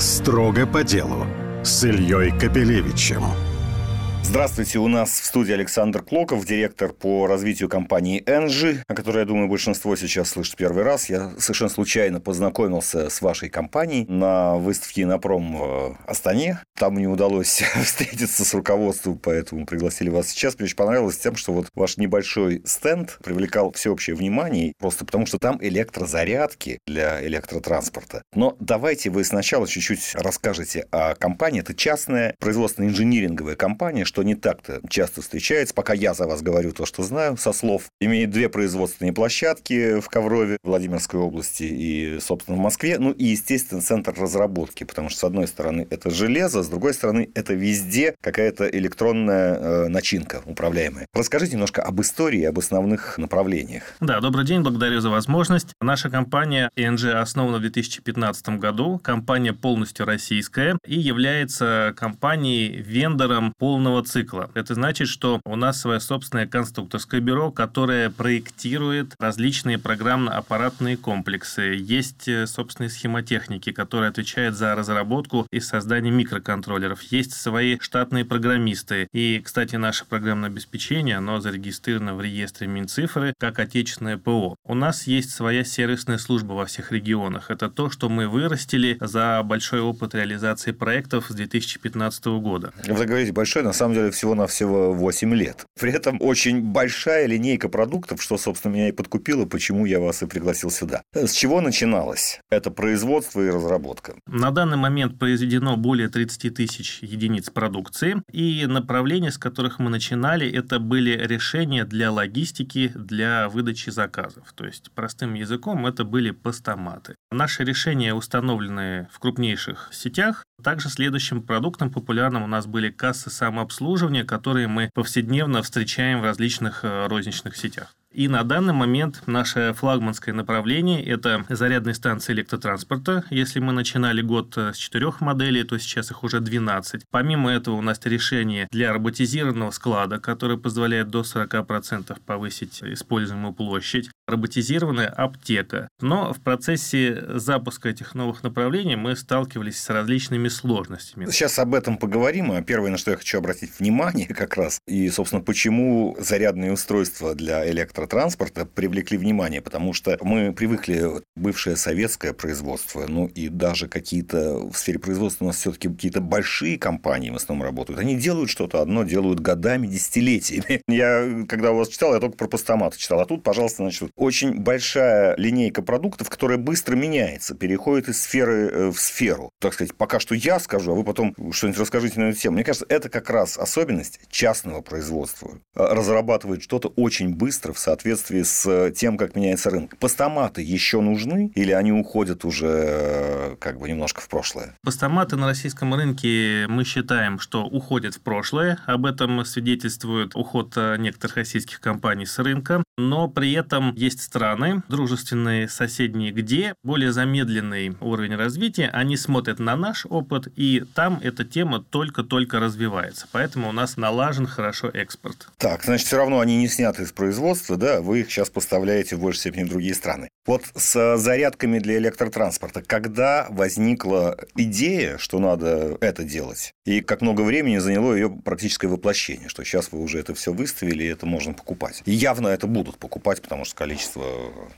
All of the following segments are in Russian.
Строго по делу с Ильей Капелевичем. Здравствуйте, у нас в студии Александр Клоков, директор по развитию компании Engie, о которой, я думаю, большинство сейчас слышит первый раз. Я совершенно случайно познакомился с вашей компанией на выставке на пром в Астане. Там мне удалось встретиться с руководством, поэтому пригласили вас сейчас. Мне очень понравилось тем, что вот ваш небольшой стенд привлекал всеобщее внимание, просто потому что там электрозарядки для электротранспорта. Но давайте вы сначала чуть-чуть расскажете о компании. Это частная производственно-инжиниринговая компания, что не так-то часто встречается, пока я за вас говорю то, что знаю, со слов. Имеет две производственные площадки в Коврове, Владимирской области и, собственно, в Москве. Ну и, естественно, центр разработки, потому что, с одной стороны, это железо, с другой стороны, это везде какая-то электронная э, начинка управляемая. Расскажите немножко об истории, об основных направлениях. Да, добрый день, благодарю за возможность. Наша компания ENG основана в 2015 году. Компания полностью российская и является компанией-вендором полного цикла. Это значит, что у нас свое собственное конструкторское бюро, которое проектирует различные программно-аппаратные комплексы. Есть э, собственные схемотехники, которые отвечают за разработку и создание микроконтроллеров. Есть свои штатные программисты. И, кстати, наше программное обеспечение, оно зарегистрировано в реестре Минцифры как отечественное ПО. У нас есть своя сервисная служба во всех регионах. Это то, что мы вырастили за большой опыт реализации проектов с 2015 года. Вы говорите большой, на самом самом деле всего-навсего 8 лет. При этом очень большая линейка продуктов, что, собственно, меня и подкупило, почему я вас и пригласил сюда. С чего начиналось? Это производство и разработка. На данный момент произведено более 30 тысяч единиц продукции, и направления, с которых мы начинали, это были решения для логистики, для выдачи заказов. То есть, простым языком, это были постаматы. Наши решения установлены в крупнейших сетях. Также следующим продуктом популярным у нас были кассы самообслуживания обслуживания, которые мы повседневно встречаем в различных э, розничных сетях. И на данный момент наше флагманское направление – это зарядные станции электротранспорта. Если мы начинали год э, с четырех моделей, то сейчас их уже 12. Помимо этого у нас решение для роботизированного склада, которое позволяет до 40% повысить используемую площадь. Роботизированная аптека. Но в процессе запуска этих новых направлений мы сталкивались с различными сложностями. Сейчас об этом поговорим. А первое, на что я хочу обратить внимание как раз, и, собственно, почему зарядные устройства для электро электротранспорта привлекли внимание, потому что мы привыкли бывшее советское производство, ну и даже какие-то в сфере производства у нас все-таки какие-то большие компании в основном работают. Они делают что-то одно, делают годами, десятилетиями. Я, когда у вас читал, я только про постамат читал. А тут, пожалуйста, значит, очень большая линейка продуктов, которая быстро меняется, переходит из сферы э, в сферу. Так сказать, пока что я скажу, а вы потом что-нибудь расскажите на эту тему. Мне кажется, это как раз особенность частного производства. Разрабатывает что-то очень быстро в соответствии с тем, как меняется рынок. Постаматы еще нужны или они уходят уже э, как бы немножко в прошлое? Постаматы на российском рынке мы считаем, что уходят в прошлое. Об этом свидетельствует уход э, некоторых российских компаний с рынка. Но при этом есть страны, дружественные, соседние, где более замедленный уровень развития, они смотрят на наш опыт, и там эта тема только-только развивается. Поэтому у нас налажен хорошо экспорт. Так, значит, все равно они не сняты из производства, да, вы их сейчас поставляете в большей степени в другие страны. Вот с зарядками для электротранспорта, когда возникла идея, что надо это делать, и как много времени заняло ее практическое воплощение, что сейчас вы уже это все выставили, и это можно покупать. И явно это будут покупать, потому что количество,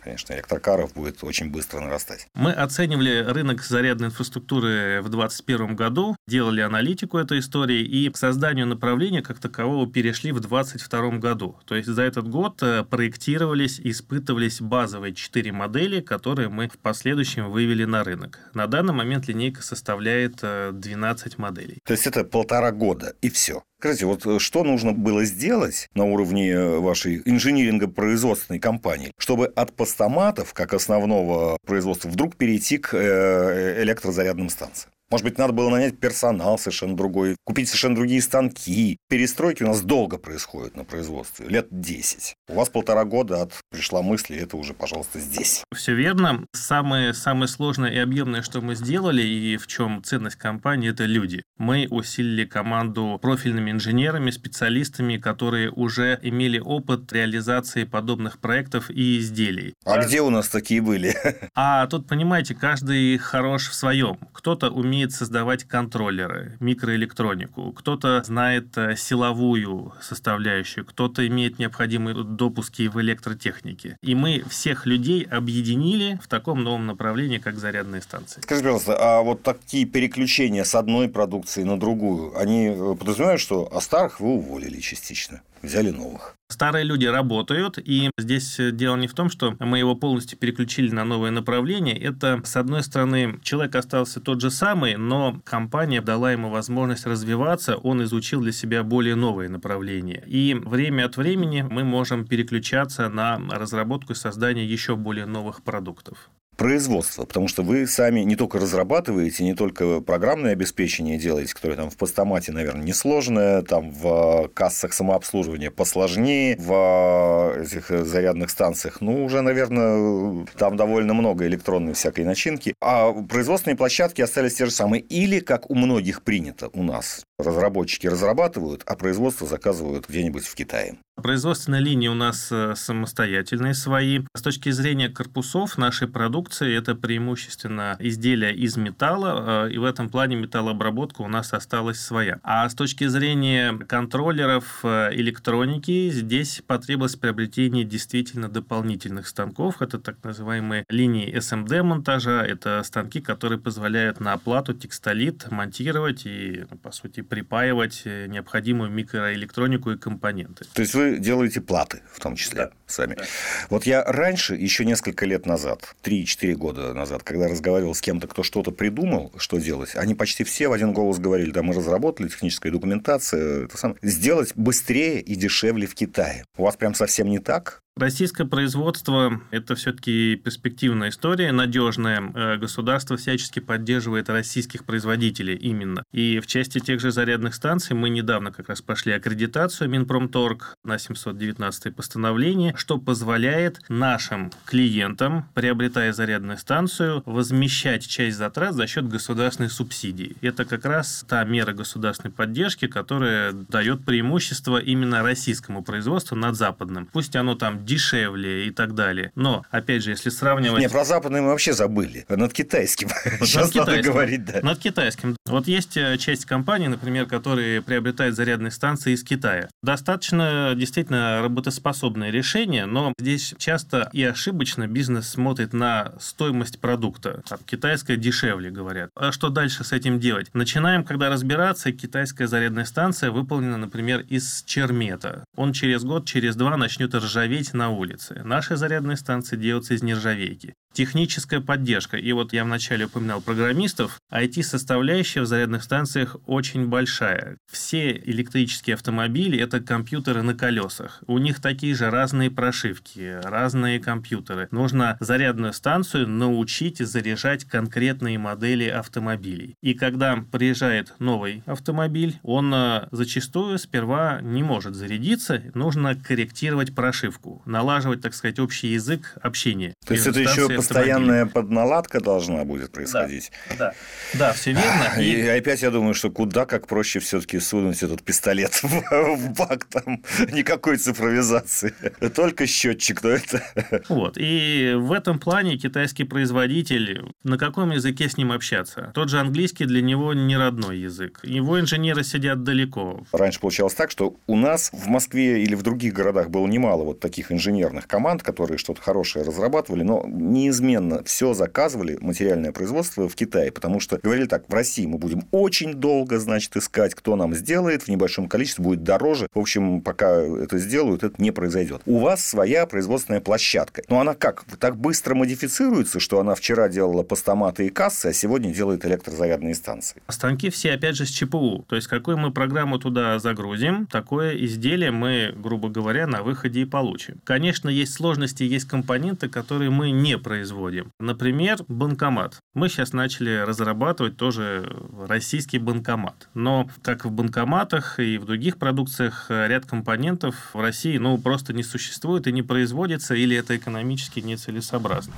конечно, электрокаров будет очень быстро нарастать. Мы оценивали рынок зарядной инфраструктуры в 2021 году, делали аналитику этой истории, и к созданию направления как такового перешли в 2022 году. То есть за этот год проектировались, испытывались базовые четыре модели, которые мы в последующем вывели на рынок. На данный момент линейка составляет 12 э, моделей. То есть это полтора года и все. Скажите, вот э, что нужно было сделать на уровне э, вашей инжиниринго-производственной компании, чтобы от постаматов, как основного производства, вдруг перейти к электрозарядным станциям? Может быть, надо было нанять персонал совершенно другой, купить совершенно другие станки. Перестройки у нас долго происходят на производстве, лет 10. У вас полтора года от пришла мысль, и это уже, пожалуйста, здесь. Все верно. Самое, самое сложное и объемное, что мы сделали, и в чем ценность компании, это люди. Мы усилили команду профильными инженерами, специалистами, которые уже имели опыт реализации подобных проектов и изделий. А где у нас такие были? А тут, понимаете, каждый хорош в своем. Кто-то умеет умеет создавать контроллеры, микроэлектронику, кто-то знает э, силовую составляющую, кто-то имеет необходимые допуски в электротехнике. И мы всех людей объединили в таком новом направлении, как зарядные станции. Скажи, пожалуйста, а вот такие переключения с одной продукции на другую, они э, подразумевают, что а старых вы уволили частично? Взяли новых. Старые люди работают, и здесь дело не в том, что мы его полностью переключили на новое направление. Это, с одной стороны, человек остался тот же самый, но компания дала ему возможность развиваться, он изучил для себя более новые направления. И время от времени мы можем переключаться на разработку и создание еще более новых продуктов производства, потому что вы сами не только разрабатываете, не только программное обеспечение делаете, которое там в постамате, наверное, несложное, там в кассах самообслуживания посложнее, в этих зарядных станциях, ну, уже, наверное, там довольно много электронной всякой начинки, а производственные площадки остались те же самые. Или, как у многих принято у нас, разработчики разрабатывают, а производство заказывают где-нибудь в Китае. Производственные линии у нас э, самостоятельные свои. С точки зрения корпусов нашей продукции это преимущественно изделия из металла, э, и в этом плане металлообработка у нас осталась своя. А с точки зрения контроллеров э, электроники, здесь потребовалось приобретение действительно дополнительных станков. Это так называемые линии SMD монтажа. Это станки, которые позволяют на оплату текстолит монтировать и, по сути, припаивать необходимую микроэлектронику и компоненты. То есть вы вы делаете платы, в том числе, да. сами. Да. Вот я раньше, еще несколько лет назад, 3-4 года назад, когда разговаривал с кем-то, кто что-то придумал, что делать, они почти все в один голос говорили, да, мы разработали техническая документация, это сам... сделать быстрее и дешевле в Китае. У вас прям совсем не так? Российское производство – это все-таки перспективная история, надежная. Э, государство всячески поддерживает российских производителей именно. И в части тех же зарядных станций мы недавно как раз пошли аккредитацию Минпромторг на 719 постановление, что позволяет нашим клиентам, приобретая зарядную станцию, возмещать часть затрат за счет государственной субсидии. Это как раз та мера государственной поддержки, которая дает преимущество именно российскому производству над западным. Пусть оно там дешевле и так далее. Но, опять же, если сравнивать... Не, про западный мы вообще забыли. Над китайским. Сейчас над надо говорить, да. Над китайским. Вот есть э, часть компаний, например, которые приобретают зарядные станции из Китая. Достаточно действительно работоспособное решение, но здесь часто и ошибочно бизнес смотрит на стоимость продукта. Там, китайская дешевле, говорят. А что дальше с этим делать? Начинаем, когда разбираться, китайская зарядная станция выполнена, например, из чермета. Он через год, через два начнет ржаветь на улице. Наши зарядные станции делаются из нержавейки. Техническая поддержка. И вот я вначале упоминал программистов. IT-составляющая в зарядных станциях очень большая. Все электрические автомобили – это компьютеры на колесах. У них такие же разные прошивки, разные компьютеры. Нужно зарядную станцию научить заряжать конкретные модели автомобилей. И когда приезжает новый автомобиль, он э, зачастую сперва не может зарядиться, нужно корректировать прошивку, налаживать, так сказать, общий язык общения. То есть это еще постоянная подналадка должна будет происходить. Да, да, да все верно. И... и опять я думаю, что куда как проще все-таки сунуть этот пистолет в, в бак, там никакой цифровизации, только счетчик, но это... Вот, и в этом плане китайский производитель, на каком языке с ним общаться? Тот же английский для него не родной язык. Его инженеры сидят далеко. Раньше получалось так, что у нас в Москве или в других городах было немало вот таких инженерных команд, которые что-то хорошее разрабатывали, но не неизменно все заказывали, материальное производство, в Китае, потому что говорили так, в России мы будем очень долго, значит, искать, кто нам сделает, в небольшом количестве будет дороже. В общем, пока это сделают, это не произойдет. У вас своя производственная площадка. Но она как? Так быстро модифицируется, что она вчера делала постаматы и кассы, а сегодня делает электрозарядные станции. Станки все, опять же, с ЧПУ. То есть, какую мы программу туда загрузим, такое изделие мы, грубо говоря, на выходе и получим. Конечно, есть сложности, есть компоненты, которые мы не производим производим. Например, банкомат. Мы сейчас начали разрабатывать тоже российский банкомат. Но, как в банкоматах и в других продукциях, ряд компонентов в России ну, просто не существует и не производится, или это экономически нецелесообразно.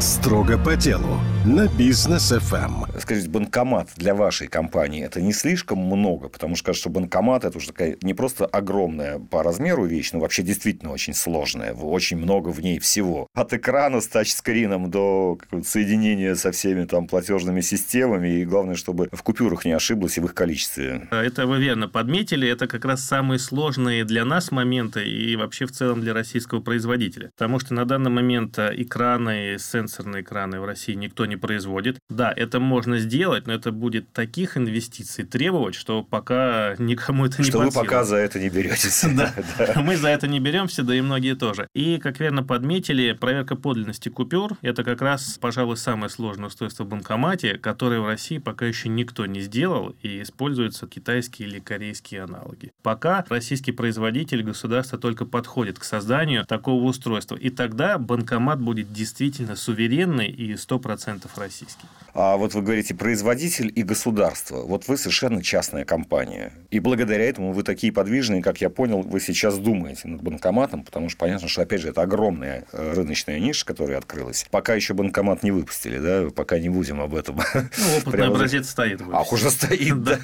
Строго по делу на бизнес ФМ. Скажите, банкомат для вашей компании это не слишком много? Потому что кажется, что банкомат это уже такая не просто огромная по размеру вещь, но вообще действительно очень сложная. Очень много в ней всего. От экрана с тачскрином до соединения со всеми там платежными системами. И главное, чтобы в купюрах не ошиблась и в их количестве. Это вы верно подметили. Это как раз самые сложные для нас моменты и вообще в целом для российского производителя. Потому что на данный момент экраны, сенсоры сенсорные экраны в России никто не производит. Да, это можно сделать, но это будет таких инвестиций требовать, что пока никому это не Что вы пока за это не беретесь. Да, мы за это не беремся, да и многие тоже. И, как верно подметили, проверка подлинности купюр – это как раз, пожалуй, самое сложное устройство в банкомате, которое в России пока еще никто не сделал, и используются китайские или корейские аналоги. Пока российский производитель государства только подходит к созданию такого устройства. И тогда банкомат будет действительно суверенным суверенный и 100% российский. А вот вы говорите производитель и государство. Вот вы совершенно частная компания. И благодаря этому вы такие подвижные, как я понял, вы сейчас думаете над банкоматом, потому что понятно, что, опять же, это огромная э, рыночная ниша, которая открылась. Пока еще банкомат не выпустили, да, пока не будем об этом. Ну, опытный образец стоит. А, уже стоит, да.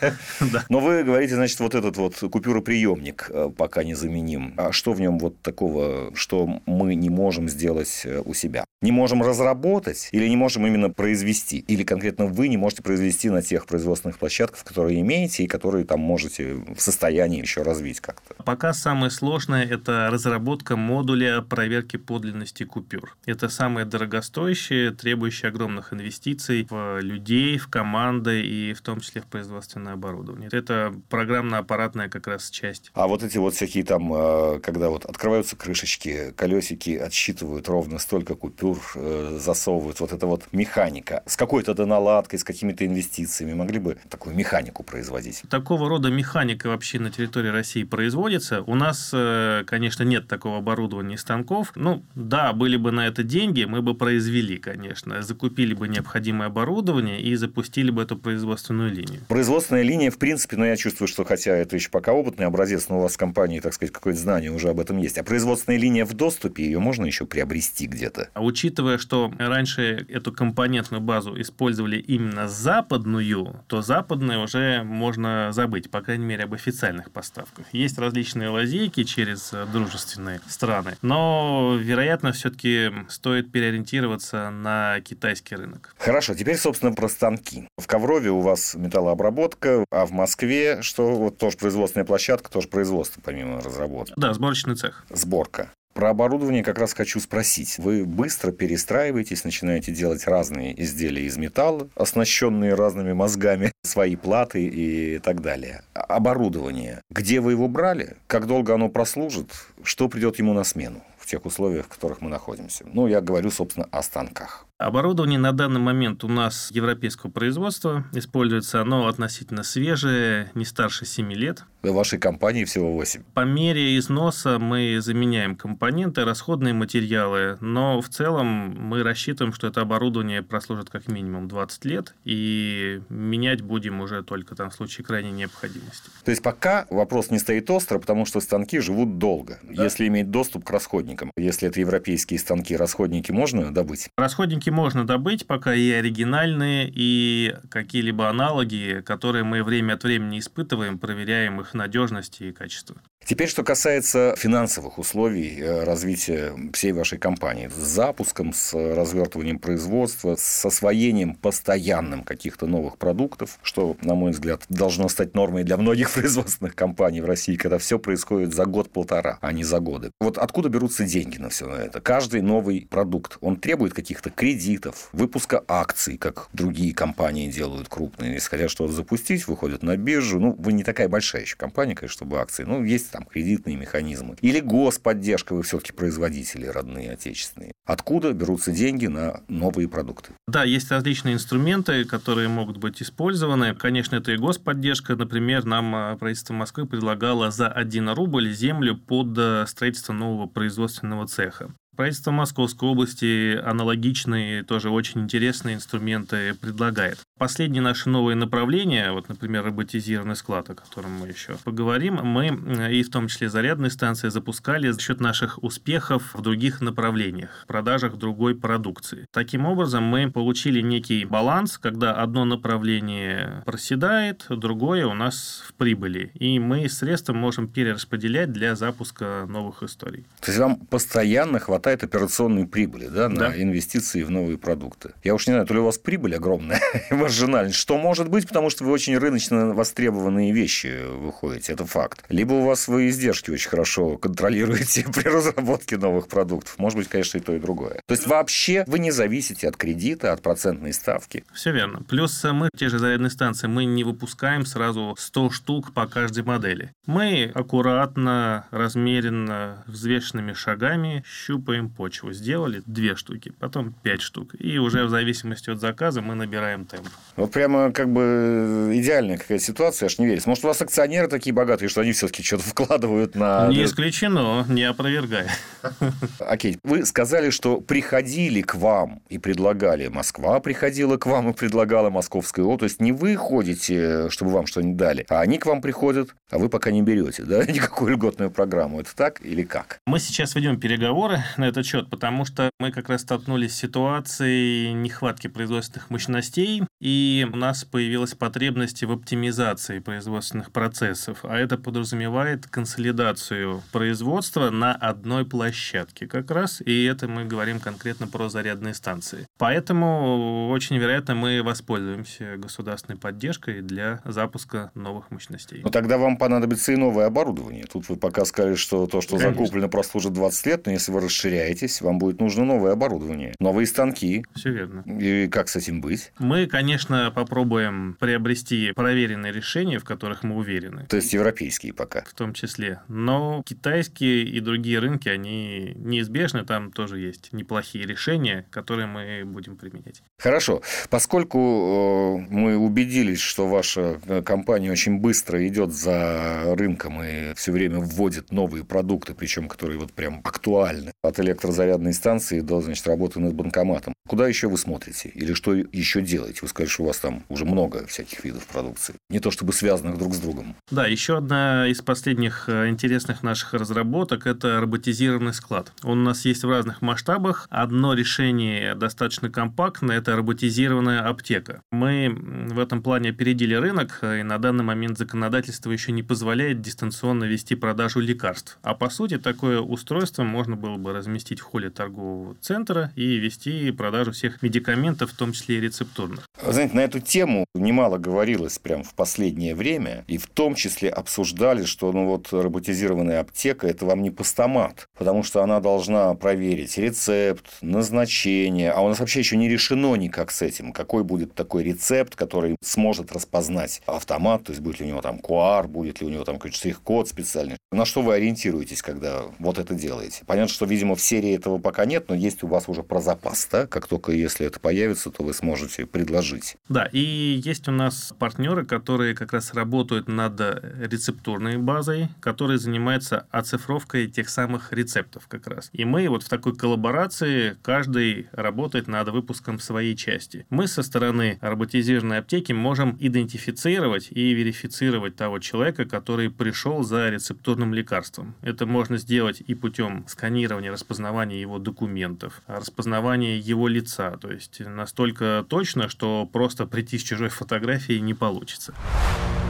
Но вы говорите, значит, вот этот вот купюроприемник э, пока не заменим. А что в нем вот такого, что мы не можем сделать э, у себя? Не можем разработать или не можем именно произвести? Или конкретно вы не можете произвести на тех производственных площадках, которые имеете и которые там можете в состоянии еще развить как-то? Пока самое сложное – это разработка модуля проверки подлинности купюр. Это самое дорогостоящее, требующее огромных инвестиций в людей, в команды и в том числе в производственное оборудование. Это программно-аппаратная как раз часть. А вот эти вот всякие там, э, когда вот открываются крышечки, колесики отсчитывают ровно столько купюр, э, засовывают, вот это вот механика. С какой-то какой-то наладкой, с какими-то инвестициями могли бы такую механику производить? Такого рода механика вообще на территории России производится. У нас, э, конечно, нет такого оборудования и станков. Ну, да, были бы на это деньги, мы бы произвели, конечно. Закупили бы необходимое оборудование и запустили бы эту производственную линию. Производственная линия, в принципе, но ну, я чувствую, что хотя это еще пока опытный образец, но у вас в компании, так сказать, какое-то знание уже об этом есть. А производственная линия в доступе, ее можно еще приобрести где-то? А учитывая, что раньше эту компонентную базу использовали именно западную, то западную уже можно забыть, по крайней мере, об официальных поставках. Есть различные лазейки через э, дружественные страны, но, вероятно, все-таки стоит переориентироваться на китайский рынок. Хорошо, теперь, собственно, про станки. В Коврове у вас металлообработка, а в Москве, что вот тоже производственная площадка, тоже производство, помимо разработки. Да, сборочный цех. Сборка. Про оборудование как раз хочу спросить. Вы быстро перестраиваетесь, начинаете делать разные изделия из металла, оснащенные разными мозгами, свои платы и так далее. Оборудование. Где вы его брали? Как долго оно прослужит? Что придет ему на смену в тех условиях, в которых мы находимся? Ну, я говорю, собственно, о станках. Оборудование на данный момент у нас европейского производства используется. Оно относительно свежее, не старше 7 лет. В вашей компании всего 8. По мере износа мы заменяем компоненты, расходные материалы, но в целом мы рассчитываем, что это оборудование прослужит как минимум 20 лет, и менять будем уже только там в случае крайней необходимости. То есть пока вопрос не стоит остро, потому что станки живут долго, да. если иметь доступ к расходникам. Если это европейские станки, расходники можно добыть? Расходники можно добыть, пока и оригинальные, и какие-либо аналоги, которые мы время от времени испытываем, проверяем их надежность и качество. Теперь, что касается финансовых условий э, развития всей вашей компании. С запуском, с развертыванием производства, с освоением постоянным каких-то новых продуктов, что, на мой взгляд, должно стать нормой для многих производственных компаний в России, когда все происходит за год-полтора, а не за годы. Вот откуда берутся деньги на все это? Каждый новый продукт, он требует каких-то кредитов, выпуска акций, как другие компании делают крупные. Если хотят что-то запустить, выходят на биржу. Ну, вы не такая большая еще компания, конечно, чтобы акции. Ну, есть там кредитные механизмы. Или господдержка, вы все-таки производители родные, отечественные. Откуда берутся деньги на новые продукты? Да, есть различные инструменты, которые могут быть использованы. Конечно, это и господдержка. Например, нам а, правительство Москвы предлагало за 1 рубль землю под э, строительство нового производственного цеха. Правительство Московской области аналогичные, тоже очень интересные инструменты предлагает. Последние наши новые направления, вот, например, роботизированный склад, о котором мы еще поговорим, мы э, и в том числе зарядные станции запускали за счет наших успехов в других направлениях, продажах другой продукции. Таким образом, мы получили некий баланс, когда одно направление проседает, другое у нас в прибыли. И мы средства можем перераспределять для запуска новых историй. То есть вам постоянно хватает операционной прибыли да, на да. инвестиции в новые продукты. Я уж не знаю, то ли у вас прибыль огромная, маржинальность, что может быть, потому что вы очень рыночно востребованные вещи выходите, это факт. Либо у вас вы издержки очень хорошо контролируете при разработке новых продуктов. Может быть, конечно, и то, и другое. То есть вообще вы не зависите от кредита, от процентной ставки. Все верно. Плюс мы, те же зарядные станции, мы не выпускаем сразу 100 штук по каждой модели. Мы аккуратно, размеренно, взвешенными шагами щупаем почву. Сделали две штуки, потом пять штук. И уже в зависимости от заказа мы набираем темп. Вот прямо как бы идеальная какая-то ситуация, аж не верится. Может, у вас акционеры такие богатые, что они все-таки что-то вкладывают на... Не исключено, не опровергай. Окей, вы сказали, что приходили к вам и предлагали. Москва приходила к вам и предлагала Московская область. То есть не вы ходите, чтобы вам что-нибудь дали, а они к вам приходят, а вы пока не берете, да, никакую льготную программу. Это так или как? Мы сейчас ведем переговоры на этот счет, потому что мы как раз столкнулись с ситуацией нехватки производственных мощностей, и у нас появилась потребность в оптимизации производственных процессов, а это подразумевает консолидацию производства на одной площадке как раз, и это мы говорим конкретно про зарядные станции. Поэтому очень вероятно мы воспользуемся государственной поддержкой для запуска новых мощностей. Но тогда вам понадобится и новое оборудование. Тут вы пока сказали, что то, что Конечно. закуплено, прослужит 20 лет, но если вы расширяетесь, вам будет нужно новое оборудование, новые станки. Все верно. И как с этим быть? Мы, конечно, попробуем приобрести проверенные решения, в которых мы уверены. То есть европейские пока? В том числе. Но китайские и другие рынки, они неизбежны, там тоже есть неплохие решения, которые мы будем применять. Хорошо. Поскольку э, мы убедились, что ваша э, компания очень быстро идет за рынком и все время вводит новые продукты, причем которые вот прям актуальны, от электрозарядной станции до, значит, работы над банкоматом. Куда еще вы смотрите? Или что еще делаете? Вы что у вас там уже много всяких видов продукции. Не то чтобы связанных друг с другом. Да, еще одна из последних э, интересных наших разработок – это роботизированный склад. Он у нас есть в разных масштабах. Одно решение достаточно компактное – это роботизированная аптека. Мы в этом плане опередили рынок, и на данный момент законодательство еще не позволяет дистанционно вести продажу лекарств. А по сути, такое устройство можно было бы разместить в холле торгового центра и вести продажу всех медикаментов, в том числе и рецептурных. Вы знаете, на эту тему немало говорилось прямо в последнее время, и в том числе обсуждали, что ну вот роботизированная аптека – это вам не постамат, потому что она должна проверить рецепт, назначение, а у нас вообще еще не решено никак с этим, какой будет такой рецепт, который сможет распознать автомат, то есть будет ли у него там QR, будет ли у него там какой-то штрих-код специальный. На что вы ориентируетесь, когда вот это делаете? Понятно, что, видимо, в серии этого пока нет, но есть у вас уже про запас, да? Как только если это появится, то вы сможете предложить. Да, и есть у нас партнеры, которые как раз работают над рецептурной базой, которые занимаются оцифровкой тех самых рецептов как раз. И мы вот в такой коллаборации каждый работает над выпуском своей части. Мы со стороны роботизированной аптеки можем идентифицировать и верифицировать того человека, который пришел за рецептурным лекарством. Это можно сделать и путем сканирования, распознавания его документов, распознавания его лица. То есть настолько точно, что просто прийти с чужой фотографией не получится.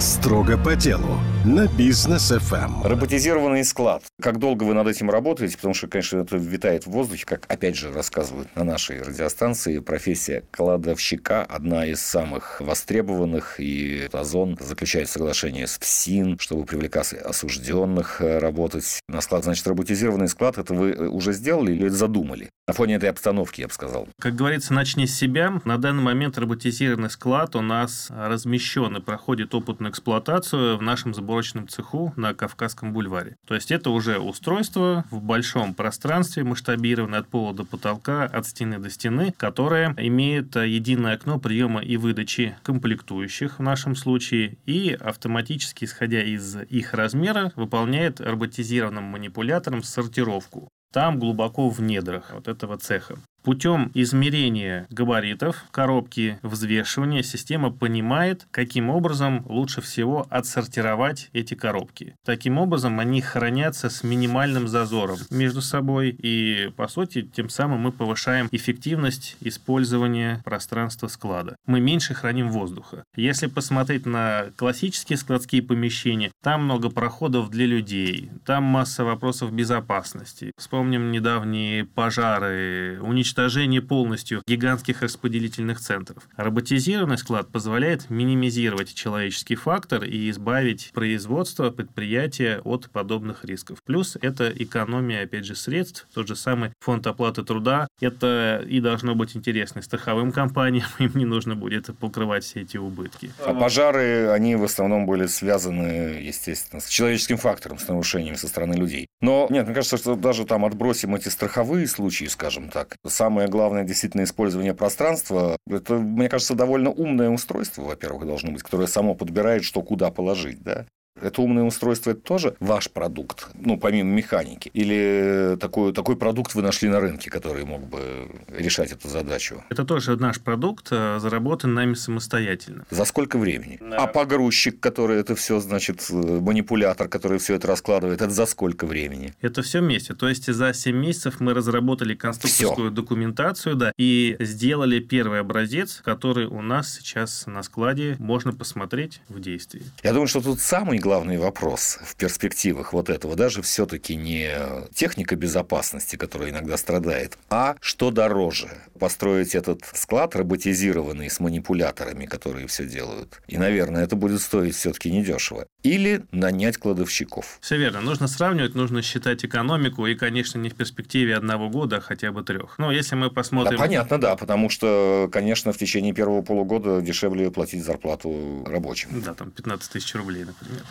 Строго по делу на бизнес FM. Эм. Роботизированный склад. Как долго вы над этим работаете? Потому что, конечно, это витает в воздухе, как опять же рассказывают на нашей радиостанции. Профессия кладовщика одна из самых востребованных. И Озон заключает соглашение с ФСИН, чтобы привлекать осужденных э, работать на склад. Значит, роботизированный склад это вы э, уже сделали или задумали? На фоне этой обстановки, я бы сказал. Как говорится, начни с себя. На данный момент роботизированный склад у нас размещен и проходит опытную эксплуатацию в нашем сборочном цеху на Кавказском бульваре. То есть это уже устройство в большом пространстве, масштабированное от пола до потолка, от стены до стены, которое имеет единое окно приема и выдачи комплектующих в нашем случае и автоматически, исходя из их размера, выполняет роботизированным манипулятором сортировку там глубоко в недрах вот этого цеха. Путем измерения габаритов коробки, взвешивания система понимает, каким образом лучше всего отсортировать эти коробки. Таким образом, они хранятся с минимальным зазором между собой, и, по сути, тем самым мы повышаем эффективность использования пространства склада. Мы меньше храним воздуха. Если посмотреть на классические складские помещения, там много проходов для людей, там масса вопросов безопасности. Вспомним недавние пожары, уничтожение уничтожение полностью гигантских распределительных центров. Роботизированный склад позволяет минимизировать человеческий фактор и избавить производство предприятия от подобных рисков. Плюс это экономия, опять же, средств, тот же самый фонд оплаты труда. Это и должно быть интересно страховым компаниям, им не нужно будет покрывать все эти убытки. А пожары, они в основном были связаны, естественно, с человеческим фактором, с нарушениями со стороны людей. Но нет, мне кажется, что даже там отбросим эти страховые случаи, скажем так, самое главное действительно использование пространства. Это, мне кажется, довольно умное устройство, во-первых, должно быть, которое само подбирает, что куда положить. Да? Это умное устройство – это тоже ваш продукт, ну, помимо механики? Или такой, такой продукт вы нашли на рынке, который мог бы решать эту задачу? Это тоже наш продукт, э, заработан нами самостоятельно. За сколько времени? Да. А погрузчик, который это все, значит, э, манипулятор, который все это раскладывает, это за сколько времени? Это все вместе. То есть, за 7 месяцев мы разработали конструкторскую все. документацию, да, и сделали первый образец, который у нас сейчас на складе можно посмотреть в действии. Я думаю, что тут самый главный вопрос в перспективах вот этого даже все-таки не техника безопасности, которая иногда страдает, а что дороже? Построить этот склад роботизированный с манипуляторами, которые все делают. И, наверное, это будет стоить все-таки недешево. Или нанять кладовщиков. Все верно. Нужно сравнивать, нужно считать экономику, и, конечно, не в перспективе одного года, а хотя бы трех. Но если мы посмотрим... Да, понятно, да, потому что, конечно, в течение первого полугода дешевле платить зарплату рабочим. Да, там 15 тысяч рублей, например.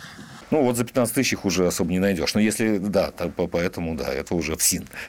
Ну, вот за 15 тысяч их уже особо не найдешь. Но если, да, поэтому, да, это уже в СИН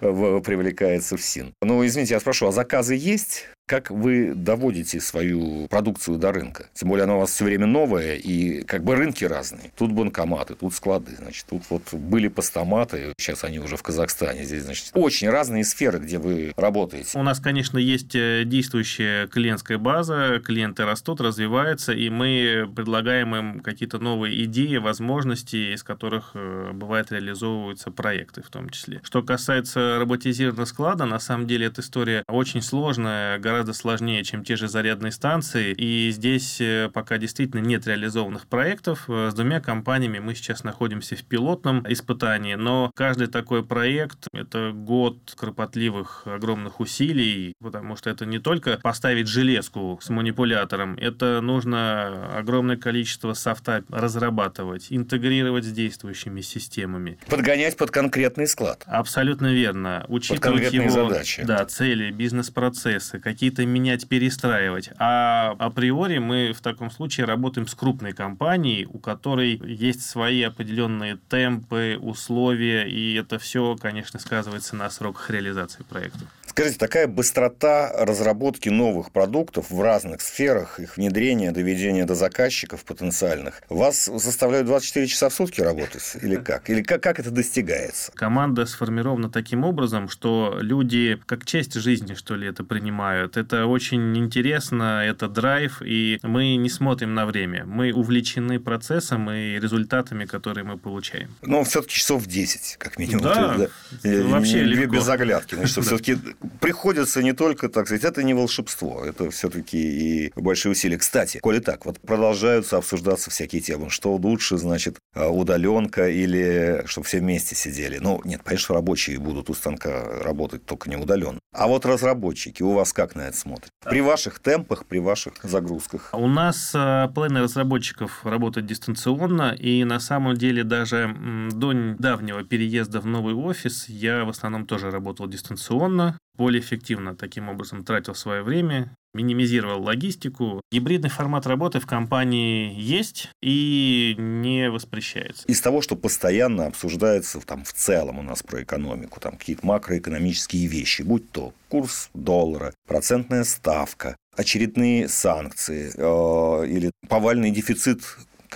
привлекается в СИН. Ну, извините, я спрошу, а заказы есть? Как вы доводите свою продукцию до рынка? Тем более она у вас все время новая, и как бы рынки разные. Тут банкоматы, тут склады, значит, тут вот были постаматы, сейчас они уже в Казахстане. Здесь, значит, очень разные сферы, где вы работаете. У нас, конечно, есть э, действующая клиентская база, клиенты растут, развиваются, и мы предлагаем им какие-то новые идеи, возможности, из которых, э, бывает, реализовываются проекты в том числе. Что касается роботизированного склада, на самом деле эта история очень сложная, гораздо сложнее, чем те же зарядные станции. И здесь э, пока действительно нет реализованных проектов. Э, с двумя компаниями мы сейчас находимся в пилотном испытании, но каждый такой проект – это год кропотливых огромных усилий, потому что это не только поставить железку с манипулятором, это нужно огромное количество софта разрабатывать, интегрировать с действующими системами. Подгонять под конкретный склад. Абсолютно верно. Учитывать его задачи. Да, цели, бизнес-процессы, какие какие-то менять, перестраивать. А априори мы в таком случае работаем с крупной компанией, у которой есть свои определенные темпы, условия, и это все, конечно, сказывается на сроках реализации проекта. Скажите, такая быстрота разработки новых продуктов в разных сферах, их внедрения, доведения до заказчиков потенциальных, вас заставляют 24 часа в сутки работать? Или как? Или как, как это достигается? Команда сформирована таким образом, что люди как часть жизни, что ли, это принимают. Это очень интересно, это драйв, и мы не смотрим на время. Мы увлечены процессом и результатами, которые мы получаем. Но все-таки часов 10, как минимум. Да, да. вообще не, легко. Без оглядки. Значит, все-таки приходится не только, так сказать, это не волшебство, это все-таки и большие усилия. Кстати, коли так, вот продолжаются обсуждаться всякие темы, что лучше, значит, а, удаленка или чтобы все вместе сидели. Ну, нет, конечно, рабочие будут у станка работать только не удаленно. А вот разработчики, у вас как на это смотрят? При ваших темпах, при ваших загрузках? У нас а, половина разработчиков работает дистанционно, и на самом деле даже до давнего переезда в новый офис я в основном тоже работал дистанционно более эффективно таким образом тратил свое время, минимизировал логистику. Гибридный формат работы в компании есть и не воспрещается. Из того, что постоянно обсуждается там, в целом у нас про экономику, там какие-то макроэкономические вещи, будь то курс доллара, процентная ставка, очередные санкции э, или повальный дефицит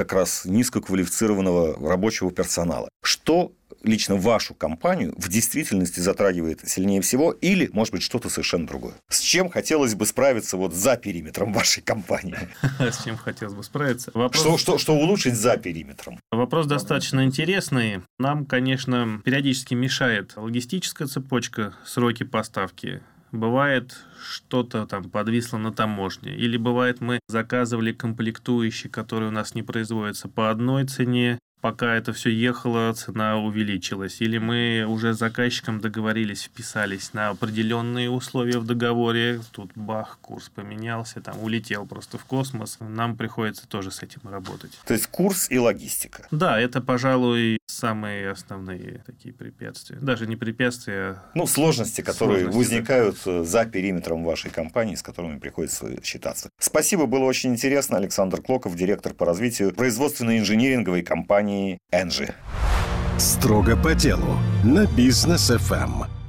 как раз низкоквалифицированного рабочего персонала. Что лично вашу компанию в действительности затрагивает сильнее всего или, может быть, что-то совершенно другое? С чем хотелось бы справиться вот за периметром вашей компании? С чем хотелось бы справиться? Вопрос... Что, что, что улучшить за периметром? Вопрос достаточно интересный. Нам, конечно, периодически мешает логистическая цепочка, сроки поставки Бывает, что-то там подвисло на таможне. Или бывает, мы заказывали комплектующие, которые у нас не производятся по одной цене, пока это все ехало, цена увеличилась. Или мы уже с заказчиком договорились, вписались на определенные условия в договоре. Тут бах, курс поменялся, там улетел просто в космос. Нам приходится тоже с этим работать. То есть курс и логистика. Да, это, пожалуй, самые основные такие препятствия. Даже не препятствия. А ну, сложности, которые сложности, возникают да. за периметром вашей компании, с которыми приходится считаться. Спасибо, было очень интересно. Александр Клоков, директор по развитию производственной инжиниринговой компании компании Engie. Строго по делу на бизнес FM.